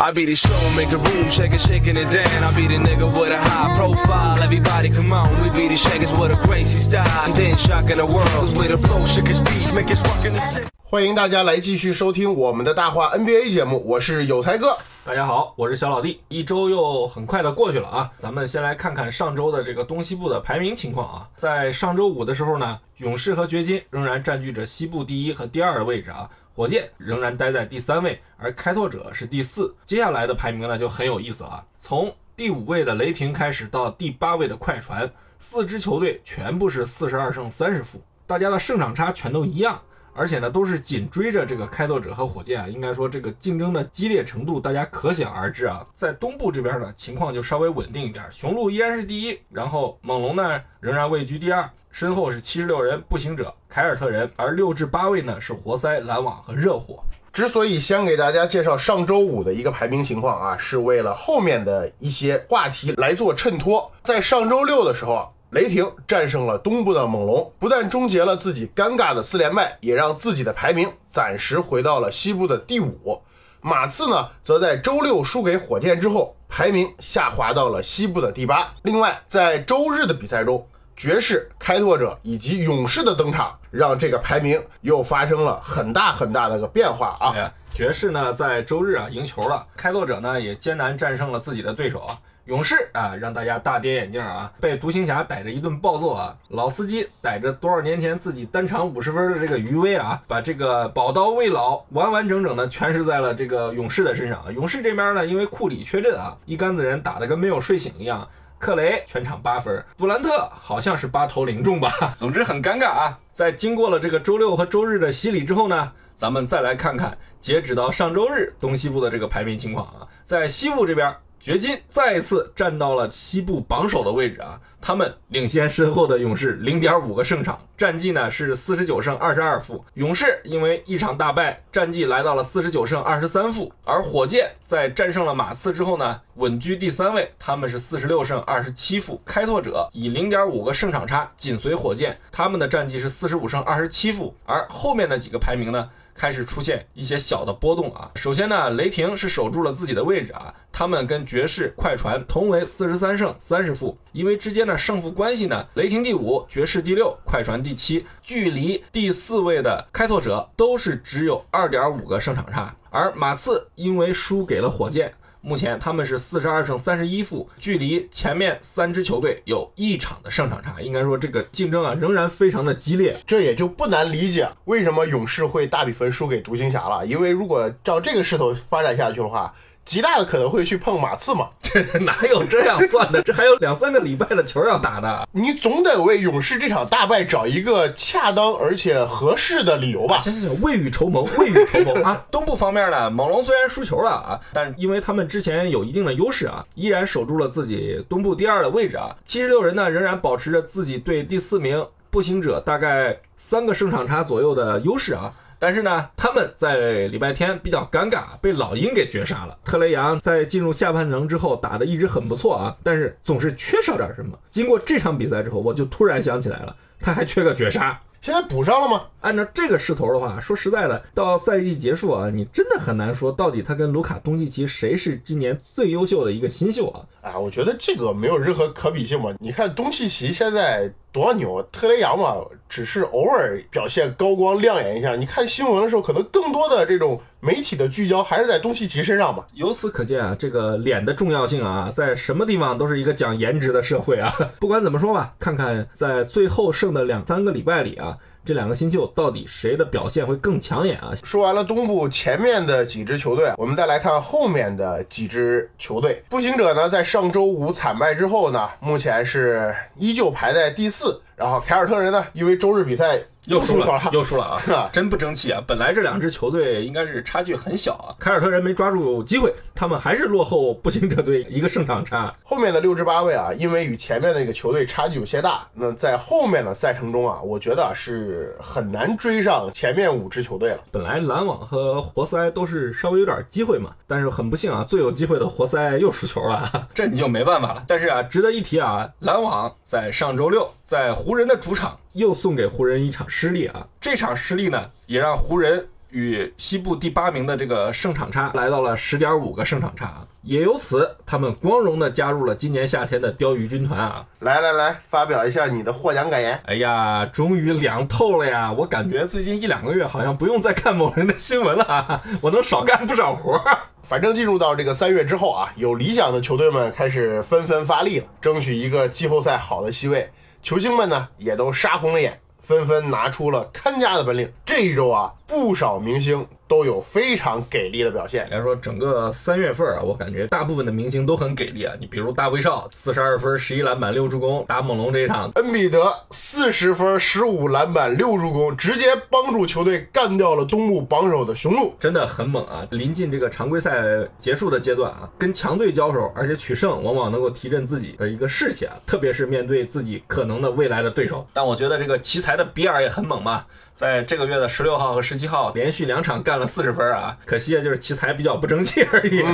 I be the show, make a room, shake it, shaking it down. I be the nigga with a high profile. Everybody come on, we be the shakers with a crazy style. And then shocking the world, cause we the flow, shake his speed, make us rockin' the city. 欢迎大家来继续收听我们的大话 NBA 节目，我是有才哥。大家好，我是小老弟。一周又很快的过去了啊，咱们先来看看上周的这个东西部的排名情况啊。在上周五的时候呢，勇士和掘金仍然占据着西部第一和第二的位置啊，火箭仍然待在第三位，而开拓者是第四。接下来的排名呢就很有意思了，从第五位的雷霆开始到第八位的快船，四支球队全部是四十二胜三十负，大家的胜场差全都一样。而且呢，都是紧追着这个开拓者和火箭啊，应该说这个竞争的激烈程度，大家可想而知啊。在东部这边呢，情况就稍微稳定一点，雄鹿依然是第一，然后猛龙呢仍然位居第二，身后是七十六人、步行者、凯尔特人，而六至八位呢是活塞、篮网和热火。之所以先给大家介绍上周五的一个排名情况啊，是为了后面的一些话题来做衬托。在上周六的时候啊。雷霆战胜了东部的猛龙，不但终结了自己尴尬的四连败，也让自己的排名暂时回到了西部的第五。马刺呢，则在周六输给火箭之后，排名下滑到了西部的第八。另外，在周日的比赛中，爵士、开拓者以及勇士的登场，让这个排名又发生了很大很大的个变化啊！爵士呢，在周日啊赢球了，开拓者呢也艰难战胜了自己的对手啊。勇士啊，让大家大跌眼镜啊！被独行侠逮着一顿暴揍啊！老司机逮着多少年前自己单场五十分的这个余威啊，把这个宝刀未老完完整整的诠释在了这个勇士的身上啊。勇士这边呢，因为库里缺阵啊，一竿子人打得跟没有睡醒一样。克雷全场八分，杜兰特好像是八投零中吧。总之很尴尬啊！在经过了这个周六和周日的洗礼之后呢，咱们再来看看截止到上周日东西部的这个排名情况啊，在西部这边。掘金再一次站到了西部榜首的位置啊，他们领先身后的勇士零点五个胜场，战绩呢是四十九胜二十二负。勇士因为一场大败，战绩来到了四十九胜二十三负。而火箭在战胜了马刺之后呢，稳居第三位，他们是四十六胜二十七负。开拓者以零点五个胜场差紧随火箭，他们的战绩是四十五胜二十七负。而后面的几个排名呢？开始出现一些小的波动啊。首先呢，雷霆是守住了自己的位置啊，他们跟爵士、快船同为四十三胜三十负，因为之间的胜负关系呢，雷霆第五，爵士第六，快船第七，距离第四位的开拓者都是只有二点五个胜场差，而马刺因为输给了火箭。目前他们是四十二胜三十一负，距离前面三支球队有一场的胜场差，应该说这个竞争啊仍然非常的激烈。这也就不难理解为什么勇士会大比分输给独行侠了，因为如果照这个势头发展下去的话。极大的可能会去碰马刺嘛？这 哪有这样算的？这还有两三个礼拜的球要打的，你总得为勇士这场大败找一个恰当而且合适的理由吧？行行行，未雨绸缪，未雨绸缪啊！东部方面呢，猛龙虽然输球了啊，但因为他们之前有一定的优势啊，依然守住了自己东部第二的位置啊。七十六人呢，仍然保持着自己对第四名步行者大概三个胜场差左右的优势啊。但是呢，他们在礼拜天比较尴尬，被老鹰给绝杀了。特雷杨在进入下半程之后打的一直很不错啊，但是总是缺少点什么。经过这场比赛之后，我就突然想起来了，他还缺个绝杀。现在补上了吗？按照这个势头的话，说实在的，到赛季结束啊，你真的很难说到底他跟卢卡东契奇谁是今年最优秀的一个新秀啊！啊，我觉得这个没有任何可比性嘛。你看东契奇现在多牛，特雷杨嘛，只是偶尔表现高光亮眼一下。你看新闻的时候，可能更多的这种媒体的聚焦还是在东契奇身上吧。由此可见啊，这个脸的重要性啊，在什么地方都是一个讲颜值的社会啊。不管怎么说吧，看看在最后剩的两三个礼拜里啊。这两个新秀到底谁的表现会更抢眼啊？说完了东部前面的几支球队，我们再来看后面的几支球队。步行者呢，在上周五惨败之后呢，目前是依旧排在第四。然后凯尔特人呢，因为周日比赛又输了，又输了啊！真不争气啊！本来这两支球队应该是差距很小啊，凯尔特人没抓住机会，他们还是落后步行者队一个胜场差。后面的六至八位啊，因为与前面的那个球队差距有些大，那在后面的赛程中啊，我觉得啊是很难追上前面五支球队了。本来篮网和活塞都是稍微有点机会嘛，但是很不幸啊，最有机会的活塞又输球了，这你就没办法了。但是啊，值得一提啊，篮网在上周六在湖人的主场又送给湖人一场失利啊，这场失利呢，也让湖人与西部第八名的这个胜场差来到了十点五个胜场差啊，也由此他们光荣的加入了今年夏天的钓鱼军团啊。来来来，发表一下你的获奖感言。哎呀，终于凉透了呀！我感觉最近一两个月好像不用再看某人的新闻了啊，我能少干不少活儿。反正进入到这个三月之后啊，有理想的球队们开始纷纷发力了，争取一个季后赛好的席位。球星们呢也都杀红了眼，纷纷拿出了看家的本领。这一周啊，不少明星都有非常给力的表现。来说整个三月份啊，我感觉大部分的明星都很给力啊。你比如大卫少，四十二分、十一篮板、六助攻，打猛龙这一场，恩比德四十分、十五篮板、六助攻，直接帮助球队干掉了东部榜首的雄鹿。真的很猛啊！临近这个常规赛结束的阶段啊，跟强队交手，而且取胜，往往能够提振自己的一个士气啊，特别是面对自己可能的未来的对手。但我觉得这个奇才的比尔也很猛嘛，在这个月的十六号和十七号连续两场干了四十分啊，可惜啊，就是奇才比较不争气而已。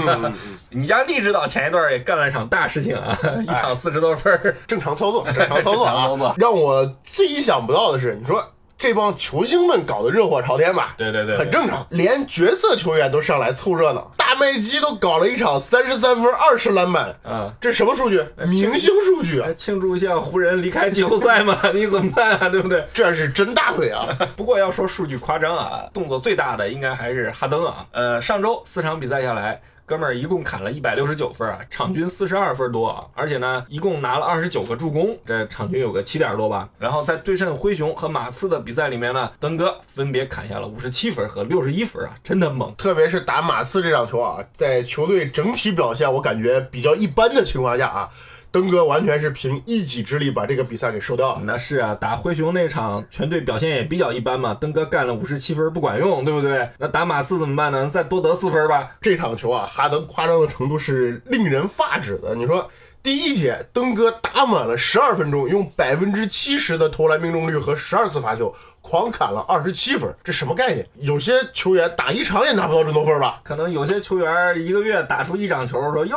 你家励志导前一段也干了一场大事情啊，一场四十多分儿。正常操作，正常操作啊！正常操作让我最意想不到的是，你说这帮球星们搞得热火朝天吧？对对对对很正常。连角色球员都上来凑热闹，大麦基都搞了一场三十三分、二十篮板，嗯，这什么数据？明星数据啊！来庆祝一下湖人离开季后赛嘛，你怎么办啊？对不对？这是真大腿啊！不过要说数据夸张啊，动作最大的应该还是哈登啊。呃，上周四场比赛下来，哥们儿一共砍了一百六十九分啊，场均四十二分多啊，而且呢，一共拿了二十九个助攻，这场均有个七点多吧。然后在对阵灰熊和马刺的比赛里面呢，登哥分别砍下了五十七分和六十一分啊，真的猛。特别是打马刺这场球啊，在球队整体表现我感觉比较一般的情况下啊，登哥完全是凭一己之力把这个比赛给收掉了。那是啊，打灰熊那场全队表现也比较一般嘛，登哥干了五十七分不管用，对不对？那打马刺怎么办呢？再多得四分吧。这场球啊，哈登夸张的程度是令人发指的。你说，第一节登哥打满了十二分钟，用百分之七十的投篮命中率和十二次罚球，狂砍了二十七分，这什么概念？有些球员打一场也拿不到这么多分吧？可能有些球员一个月打出一场球，说哟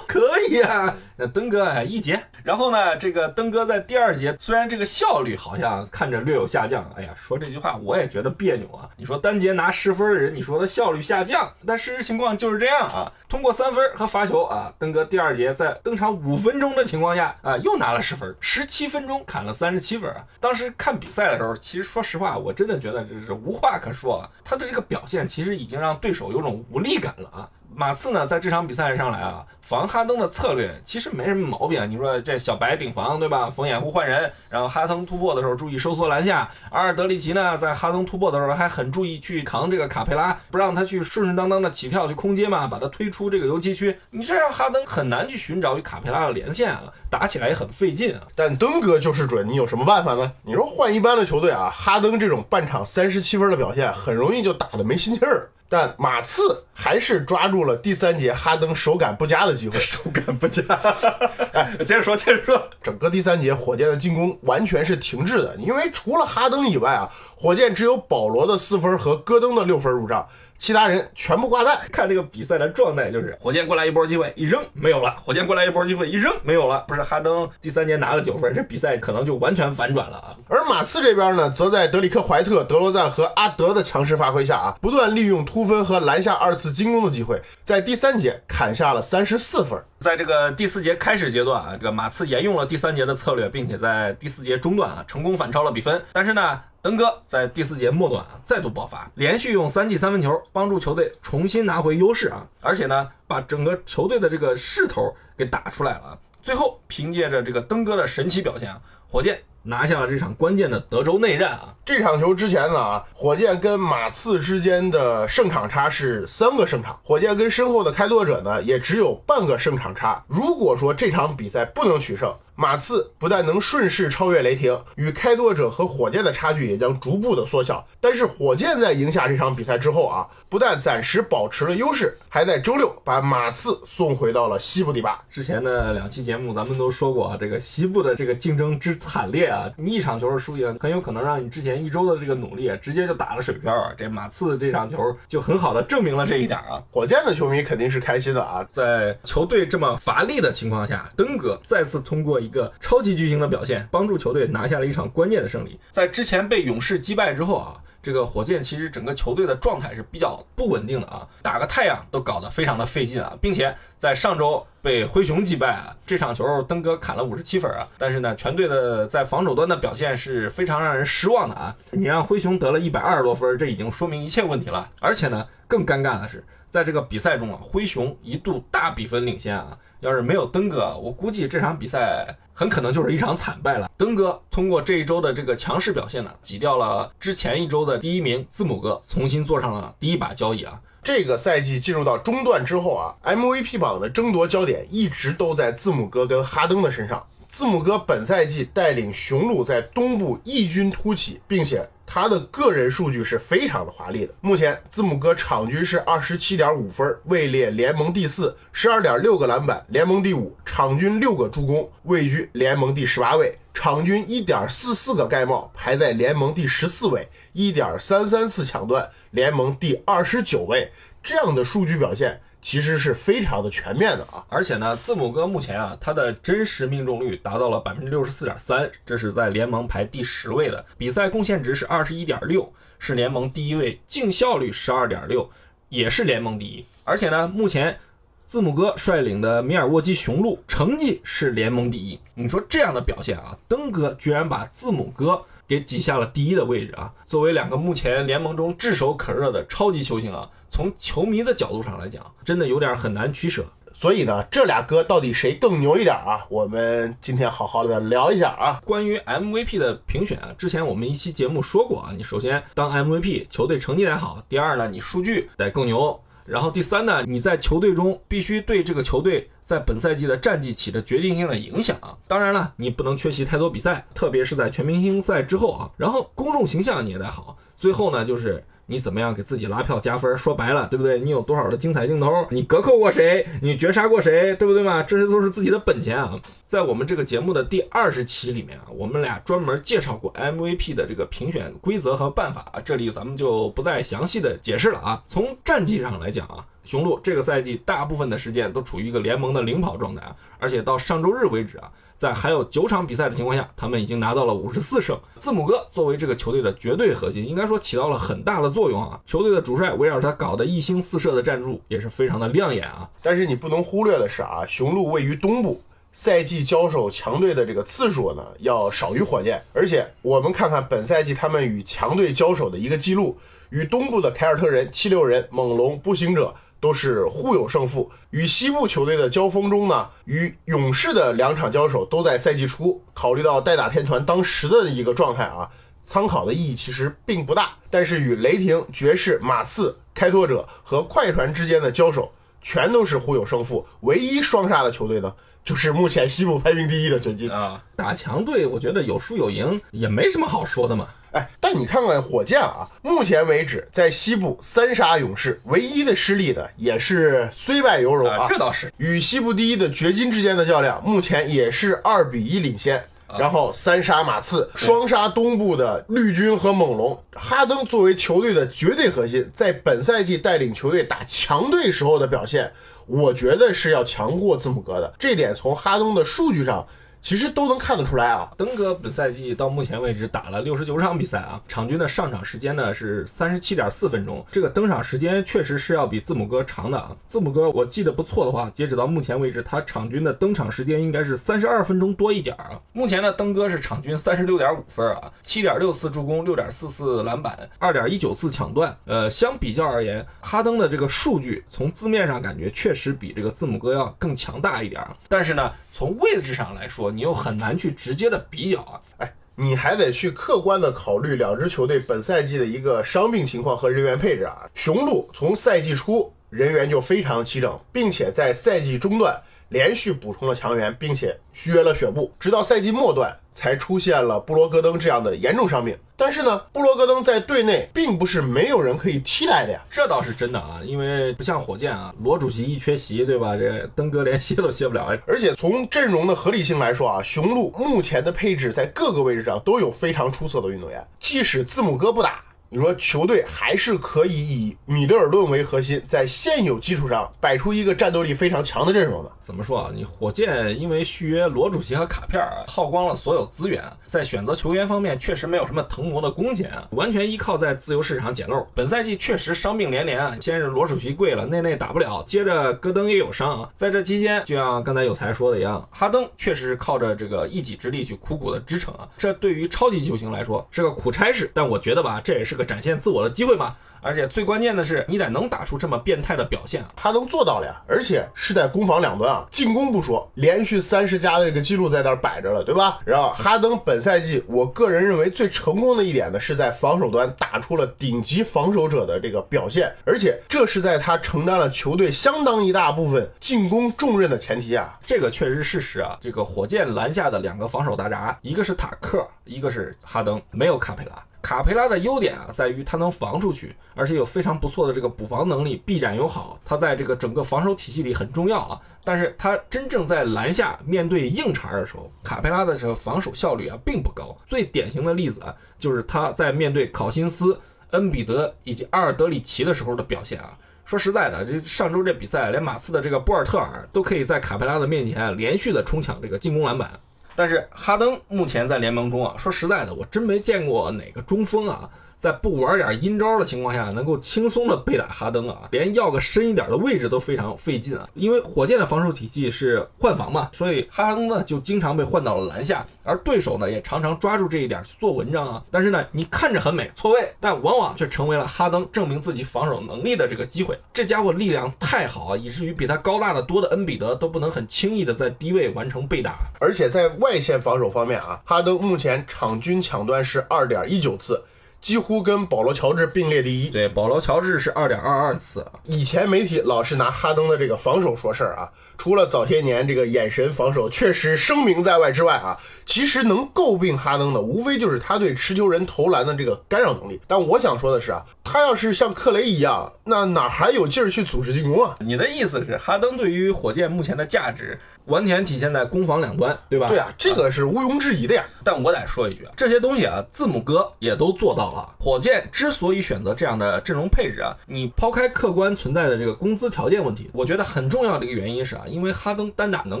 可以啊，那登哥哎一节，然后呢，这个登哥在第二节虽然这个效率好像看着略有下降，哎呀，说这句话我也觉得别扭啊。你说单节拿十分的人，你说他效率下降，但事实情况就是这样啊。通过三分和罚球啊，登哥第二节在登场五分钟的情况下啊，又拿了十分，十七分钟砍了三十七分啊。当时看比赛的时候，其实说实实话，我真的觉得这是无话可说啊。他的这个表现其实已经让对手有种无力感了啊。马刺呢，在这场比赛上来啊，防哈登的策略其实没什么毛病啊。你说这小白顶防对吧？逢掩护换人，然后哈登突破的时候注意收缩篮下。阿尔德里奇呢，在哈登突破的时候还很注意去扛这个卡佩拉，不让他去顺顺当当的起跳去空接嘛，把他推出这个游击区。你这让哈登很难去寻找与卡佩拉的连线啊，打起来也很费劲啊。但登哥就是准，你有什么办法呢？你说换一般的球队啊，哈登这种半场三十七分的表现，很容易就打得没心气儿。但马刺还是抓住了第三节哈登手感不佳的机会，手感不佳，哎，接着说，接着说。整个第三节，火箭的进攻完全是停滞的，因为除了哈登以外啊，火箭只有保罗的四分和戈登的六分入账，其他人全部挂蛋。看这个比赛的状态，就是火箭过来一波机会一扔没有了，火箭过来一波机会一扔没有了。不是哈登第三节拿了九分，这比赛可能就完全反转了啊！而马刺这边呢，则在德里克·怀特、德罗赞和阿德的强势发挥下啊，不断利用突分和篮下二次进攻的机会，在第三节砍下了三十四分。在这个第四节开始阶段啊，这个马刺沿用了第三节的策略，并且在第四节中段啊成功反超了比分。但是呢，登哥在第四节末段啊再度爆发，连续用三记三分球帮助球队重新拿回优势啊，而且呢把整个球队的这个势头给打出来了。最后凭借着这个登哥的神奇表现啊，火箭拿下了这场关键的德州内战啊。这场球之前呢啊，火箭跟马刺之间的胜场差是三个胜场，火箭跟身后的开拓者呢也只有半个胜场差。如果说这场比赛不能取胜，马刺不但能顺势超越雷霆，与开拓者和火箭的差距也将逐步的缩小。但是火箭在赢下这场比赛之后啊，不但暂时保持了优势，还在周六把马刺送回到了西部第八。之前的两期节目咱们都说过啊，这个西部的这个竞争之惨烈啊，你一场球的输赢很有可能让你之前一周的这个努力直接就打了水漂啊。这马刺这场球就很好的证明了这一点啊。火箭的球迷肯定是开心的啊，在球队这么乏力的情况下，登哥再次通过一个超级巨星的表现，帮助球队拿下了一场关键的胜利。在之前被勇士击败之后啊，这个火箭其实整个球队的状态是比较不稳定的啊，打个太阳都搞得非常的费劲啊，并且在上周被灰熊击败啊，这场球登哥砍了五十七分啊，但是呢，全队的在防守端的表现是非常让人失望的啊，你让灰熊得了一百二十多分，这已经说明一切问题了，而且呢，更尴尬的是。在这个比赛中啊，灰熊一度大比分领先啊，要是没有登哥，我估计这场比赛很可能就是一场惨败了。登哥通过这一周的这个强势表现呢，挤掉了之前一周的第一名字母哥，重新坐上了第一把交椅啊。这个赛季进入到中段之后啊，MVP 榜的争夺焦点一直都在字母哥跟哈登的身上。字母哥本赛季带领雄鹿在东部异军突起，并且。他的个人数据是非常的华丽的。目前字母哥场均是二十七点五分，位列联盟第四；十二点六个篮板，联盟第五；场均六个助攻，位居联盟第十八位；场均一点四四个盖帽，排在联盟第十四位；一点三三次抢断，联盟第二十九位。这样的数据表现。其实是非常的全面的啊，而且呢，字母哥目前啊，他的真实命中率达到了百分之六十四点三，这是在联盟排第十位的，比赛贡献值是二十一点六，是联盟第一位，净效率十二点六，也是联盟第一。而且呢，目前字母哥率领的米尔沃基雄鹿成绩是联盟第一。你说这样的表现啊，登哥居然把字母哥给挤下了第一的位置啊！作为两个目前联盟中炙手可热的超级球星啊。从球迷的角度上来讲，真的有点很难取舍。所以呢，这俩哥到底谁更牛一点啊？我们今天好好的聊一下啊。关于 MVP 的评选啊，之前我们一期节目说过啊，你首先当 MVP，球队成绩得好；第二呢，你数据得更牛；然后第三呢，你在球队中必须对这个球队在本赛季的战绩起着决定性的影响。当然了，你不能缺席太多比赛，特别是在全明星赛之后啊。然后公众形象你也得好。最后呢，就是。你怎么样给自己拉票加分？说白了，对不对？你有多少的精彩镜头？你隔扣过谁？你绝杀过谁？对不对嘛？这些都是自己的本钱啊！在我们这个节目的第二十期里面啊，我们俩专门介绍过 MVP 的这个评选规则和办法啊，这里咱们就不再详细的解释了啊。从战绩上来讲啊，雄鹿这个赛季大部分的时间都处于一个联盟的领跑状态啊，而且到上周日为止啊。在还有九场比赛的情况下，他们已经拿到了五十四胜。字母哥作为这个球队的绝对核心，应该说起到了很大的作用啊。球队的主帅围绕着他搞的一星四射的战术也是非常的亮眼啊。但是你不能忽略的是啊，雄鹿位于东部，赛季交手强队的这个次数呢要少于火箭。而且我们看看本赛季他们与强队交手的一个记录，与东部的凯尔特人、七六人、猛龙、步行者。都是互有胜负。与西部球队的交锋中呢，与勇士的两场交手都在赛季初。考虑到代打天团当时的一个状态啊，参考的意义其实并不大。但是与雷霆、爵士、马刺、开拓者和快船之间的交手，全都是互有胜负。唯一双杀的球队呢，就是目前西部排名第一的掘金啊。打强队，我觉得有输有赢也没什么好说的嘛。哎，但你看看火箭啊，目前为止在西部三杀勇士，唯一的失利的也是虽败犹荣啊。这倒是与西部第一的掘金之间的较量，目前也是二比一领先。然后三杀马刺，双杀东部的绿军和猛龙。哈登作为球队的绝对核心，在本赛季带领球队打强队时候的表现，我觉得是要强过字母哥的。这点从哈登的数据上。其实都能看得出来啊，登哥本赛季到目前为止打了六十九场比赛啊，场均的上场时间呢是三十七点四分钟，这个登场时间确实是要比字母哥长的啊。字母哥我记得不错的话，截止到目前为止，他场均的登场时间应该是三十二分钟多一点啊。目前呢，登哥是场均三十六点五分啊，七点六次助攻，六点四次篮板，二点一九次抢断。呃，相比较而言，哈登的这个数据从字面上感觉确实比这个字母哥要更强大一点，但是呢。从位置上来说，你又很难去直接的比较啊。哎，你还得去客观的考虑两支球队本赛季的一个伤病情况和人员配置啊。雄鹿从赛季初人员就非常齐整，并且在赛季中段连续补充了强援，并且续约了雪布，直到赛季末段才出现了布罗戈登这样的严重伤病。但是呢，布罗戈登在队内并不是没有人可以替代的呀。这倒是真的啊，因为不像火箭啊，罗主席一缺席，对吧？这登哥连歇都歇不了。而且从阵容的合理性来说啊，雄鹿目前的配置在各个位置上都有非常出色的运动员，即使字母哥不打。你说球队还是可以以米德尔顿为核心，在现有基础上摆出一个战斗力非常强的阵容的。怎么说啊？你火箭因为续约罗主席和卡片儿，耗光了所有资源，在选择球员方面确实没有什么腾挪的空间，完全依靠在自由市场捡漏。本赛季确实伤病连连啊，先是罗主席跪了，内内打不了，接着戈登也有伤啊。在这期间，就像刚才有才说的一样，哈登确实是靠着这个一己之力去苦苦的支撑啊。这对于超级球星来说是个苦差事，但我觉得吧，这也是个。展现自我的机会嘛。而且最关键的是，你得能打出这么变态的表现啊！他能做到了呀，而且是在攻防两端啊。进攻不说，连续三十加的这个记录在那儿摆着了，对吧？然后哈登本赛季，我个人认为最成功的一点呢，是在防守端打出了顶级防守者的这个表现，而且这是在他承担了球队相当一大部分进攻重任的前提下，这个确实是事实啊。这个火箭篮下的两个防守大闸，一个是塔克，一个是哈登，没有卡佩拉。卡佩拉的优点啊，在于他能防出去，而且有非常不错的这个补防能力，臂展又好，他在这个整个防守体系里很重要啊。但是他真正在篮下面对硬茬的时候，卡佩拉的这个防守效率啊并不高。最典型的例子啊，就是他在面对考辛斯、恩比德以及阿尔德里奇的时候的表现啊。说实在的，这上周这比赛，连马刺的这个波尔特尔都可以在卡佩拉的面前连续的冲抢这个进攻篮板。但是哈登目前在联盟中啊，说实在的，我真没见过哪个中锋啊。在不玩点阴招的情况下，能够轻松的被打哈登啊，连要个深一点的位置都非常费劲啊。因为火箭的防守体系是换防嘛，所以哈登呢就经常被换到了篮下，而对手呢也常常抓住这一点去做文章啊。但是呢，你看着很美，错位，但往往却成为了哈登证明自己防守能力的这个机会。这家伙力量太好啊，以至于比他高大的多的恩比德都不能很轻易的在低位完成被打。而且在外线防守方面啊，哈登目前场均抢断是二点一九次。几乎跟保罗乔治并列第一。对，保罗乔治是二点二二次。以前媒体老是拿哈登的这个防守说事儿啊，除了早些年这个眼神防守确实声名在外之外啊，其实能诟病哈登的，无非就是他对持球人投篮的这个干扰能力。但我想说的是啊，他要是像克雷一样，那哪还有劲儿去组织进攻啊？你的意思是，哈登对于火箭目前的价值？完全体现在攻防两端，对吧？对啊，这个是毋庸置疑的呀。但我得说一句啊，这些东西啊，字母哥也都做到了。火箭之所以选择这样的阵容配置啊，你抛开客观存在的这个工资条件问题，我觉得很重要的一个原因是啊，因为哈登单打能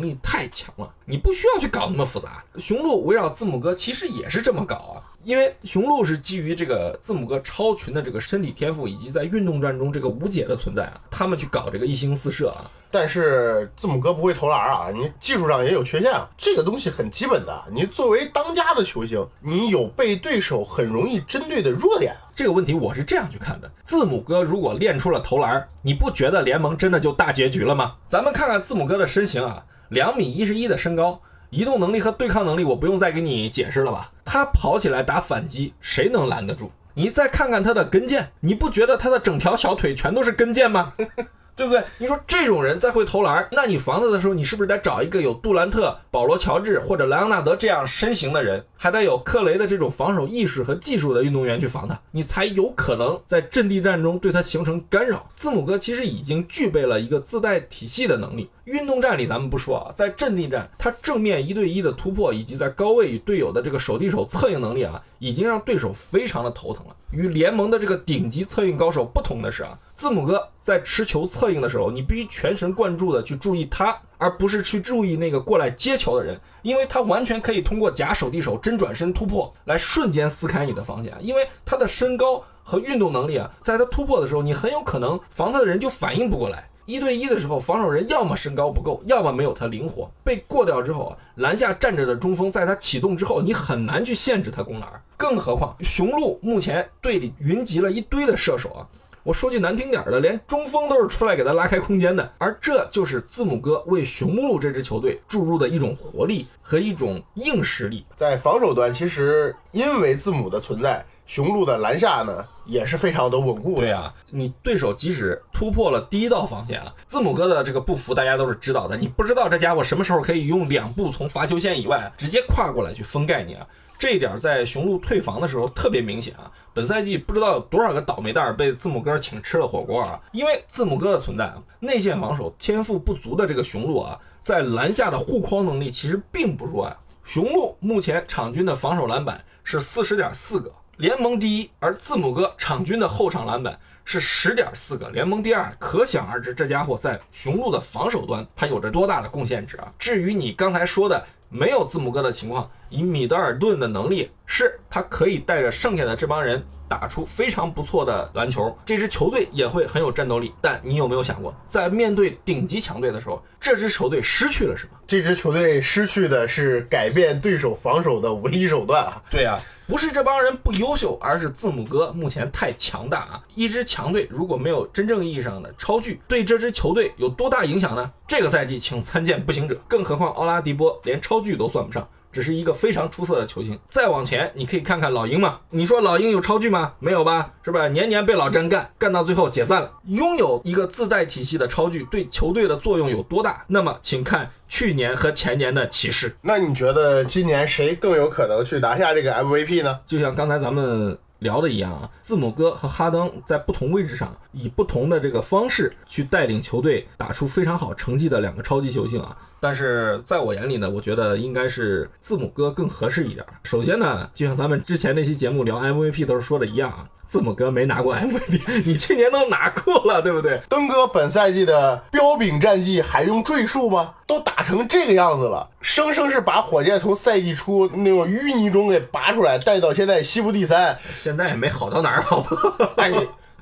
力太强了，你不需要去搞那么复杂。雄鹿围绕字母哥其实也是这么搞啊。因为雄鹿是基于这个字母哥超群的这个身体天赋，以及在运动战中这个无解的存在啊，他们去搞这个一星四射啊。但是字母哥不会投篮啊，你技术上也有缺陷啊，这个东西很基本的。你作为当家的球星，你有被对手很容易针对的弱点。这个问题我是这样去看的：字母哥如果练出了投篮，你不觉得联盟真的就大结局了吗？咱们看看字母哥的身形啊，两米一十一的身高。移动能力和对抗能力，我不用再给你解释了吧？他跑起来打反击，谁能拦得住？你再看看他的跟腱，你不觉得他的整条小腿全都是跟腱吗？对不对？你说这种人再会投篮，那你防他的时候，你是不是得找一个有杜兰特、保罗乔治或者莱昂纳德这样身形的人，还得有克雷的这种防守意识和技术的运动员去防他，你才有可能在阵地战中对他形成干扰。字母哥其实已经具备了一个自带体系的能力。运动战里咱们不说啊，在阵地战，他正面一对一的突破以及在高位与队友的这个手递手策应能力啊，已经让对手非常的头疼了。与联盟的这个顶级策应高手不同的是啊。字母哥在持球策应的时候，你必须全神贯注的去注意他，而不是去注意那个过来接球的人，因为他完全可以通过假手递手、真转身突破来瞬间撕开你的防线。因为他的身高和运动能力啊，在他突破的时候，你很有可能防他的人就反应不过来。一对一的时候，防守人要么身高不够，要么没有他灵活。被过掉之后啊，篮下站着的中锋，在他启动之后，你很难去限制他攻篮。更何况雄鹿目前队里云集了一堆的射手啊。我说句难听点的，连中锋都是出来给他拉开空间的，而这就是字母哥为雄鹿这支球队注入的一种活力和一种硬实力。在防守端，其实因为字母的存在，雄鹿的篮下呢也是非常的稳固的。对啊，你对手即使突破了第一道防线啊，字母哥的这个步幅大家都是知道的，你不知道这家伙什么时候可以用两步从罚球线以外直接跨过来去封盖你啊。这一点在雄鹿退防的时候特别明显啊！本赛季不知道有多少个倒霉蛋被字母哥请吃了火锅啊！因为字母哥的存在，内线防守天赋不足的这个雄鹿啊，在篮下的护框能力其实并不弱呀。雄鹿目前场均的防守篮板是四十点四个，联盟第一；而字母哥场均的后场篮板是十点四个，联盟第二。可想而知，这家伙在雄鹿的防守端他有着多大的贡献值啊！至于你刚才说的。没有字母哥的情况，以米德尔顿的能力，是他可以带着剩下的这帮人打出非常不错的篮球，这支球队也会很有战斗力。但你有没有想过，在面对顶级强队的时候，这支球队失去了什么？这支球队失去的是改变对手防守的唯一手段啊！对啊。不是这帮人不优秀，而是字母哥目前太强大啊！一支强队如果没有真正意义上的超巨，对这支球队有多大影响呢？这个赛季请参见步行者，更何况奥拉迪波连超巨都算不上。只是一个非常出色的球星。再往前，你可以看看老鹰嘛。你说老鹰有超巨吗？没有吧，是吧？年年被老詹干，干到最后解散了。拥有一个自带体系的超巨，对球队的作用有多大？那么，请看去年和前年的骑士。那你觉得今年谁更有可能去拿下这个 MVP 呢？就像刚才咱们。聊的一样啊，字母哥和哈登在不同位置上，以不同的这个方式去带领球队打出非常好成绩的两个超级球星啊。但是在我眼里呢，我觉得应该是字母哥更合适一点。首先呢，就像咱们之前那期节目聊 MVP 都是说的一样啊。字母哥没拿过 MVP，你去年都拿过了，对不对？登哥本赛季的标炳战绩还用赘述吗？都打成这个样子了，生生是把火箭从赛季初那种淤泥中给拔出来，带到现在西部第三。现在也没好到哪儿，好不？哎，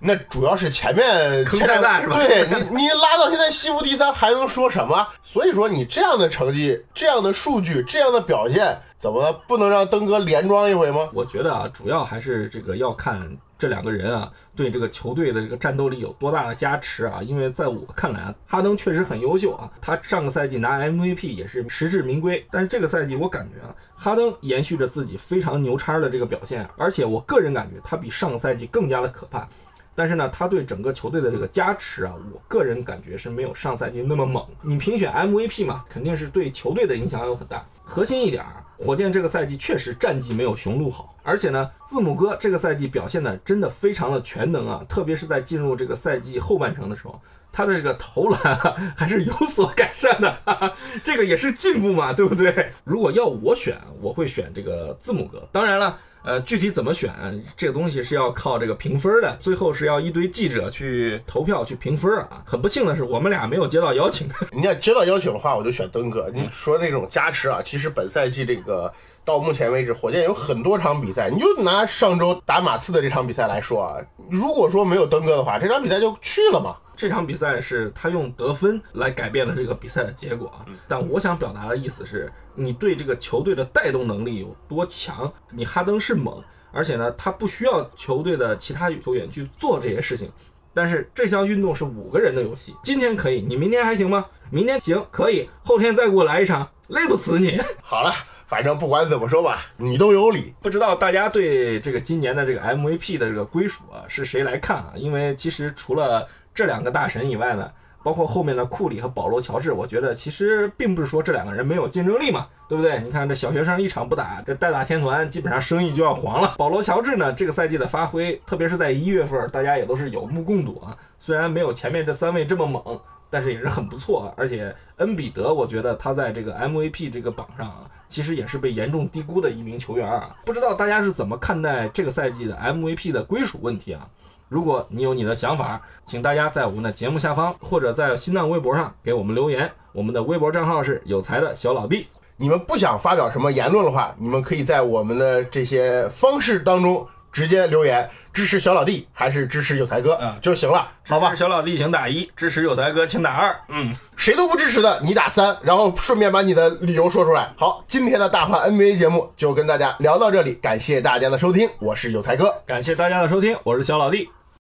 那主要是前面坑太大是吧？对你，你拉到现在西部第三还能说什么？所以说你这样的成绩、这样的数据、这样的表现，怎么不能让登哥连庄一回吗？我觉得啊，主要还是这个要看。这两个人啊，对这个球队的这个战斗力有多大的加持啊？因为在我看来啊，哈登确实很优秀啊，他上个赛季拿 MVP 也是实至名归。但是这个赛季我感觉啊，哈登延续着自己非常牛叉的这个表现，而且我个人感觉他比上个赛季更加的可怕。但是呢，他对整个球队的这个加持啊，我个人感觉是没有上赛季那么猛。你评选 MVP 嘛，肯定是对球队的影响有很大。核心一点啊，火箭这个赛季确实战绩没有雄鹿好，而且呢，字母哥这个赛季表现的真的非常的全能啊，特别是在进入这个赛季后半程的时候，他的这个投篮啊还是有所改善的，哈哈，这个也是进步嘛，对不对？如果要我选，我会选这个字母哥。当然了。呃，具体怎么选这个东西是要靠这个评分的，最后是要一堆记者去投票去评分啊。很不幸的是，我们俩没有接到邀请。你要接到邀请的话，我就选登哥。你说那种加持啊，其实本赛季这个到目前为止，火箭有很多场比赛，你就拿上周打马刺的这场比赛来说啊，如果说没有登哥的话，这场比赛就去了嘛。这场比赛是他用得分来改变了这个比赛的结果啊！但我想表达的意思是，你对这个球队的带动能力有多强？你哈登是猛，而且呢，他不需要球队的其他球员去做这些事情。但是这项运动是五个人的游戏，今天可以，你明天还行吗？明天行，可以，后天再给我来一场，累不死你。好了，反正不管怎么说吧，你都有理。不知道大家对这个今年的这个 MVP 的这个归属啊，是谁来看啊？因为其实除了这两个大神以外呢，包括后面的库里和保罗乔治，我觉得其实并不是说这两个人没有竞争力嘛，对不对？你看这小学生一场不打，这代打天团基本上生意就要黄了。保罗乔治呢，这个赛季的发挥，特别是在一月份，大家也都是有目共睹啊。虽然没有前面这三位这么猛，但是也是很不错。而且恩比德，我觉得他在这个 MVP 这个榜上啊，其实也是被严重低估的一名球员啊。不知道大家是怎么看待这个赛季的 MVP 的归属问题啊？如果你有你的想法，请大家在我们的节目下方或者在新浪微博上给我们留言。我们的微博账号是有才的小老弟。你们不想发表什么言论的话，你们可以在我们的这些方式当中。直接留言支持小老弟还是支持有才哥就行了，好吧？小老弟请打一，支持有才哥请打二，嗯，谁都不支持的你打三，然后顺便把你的理由说出来。好，今天的大话 NBA 节目就跟大家聊到这里，感谢大家的收听，我是有才哥，感谢大家的收听，我是小老弟。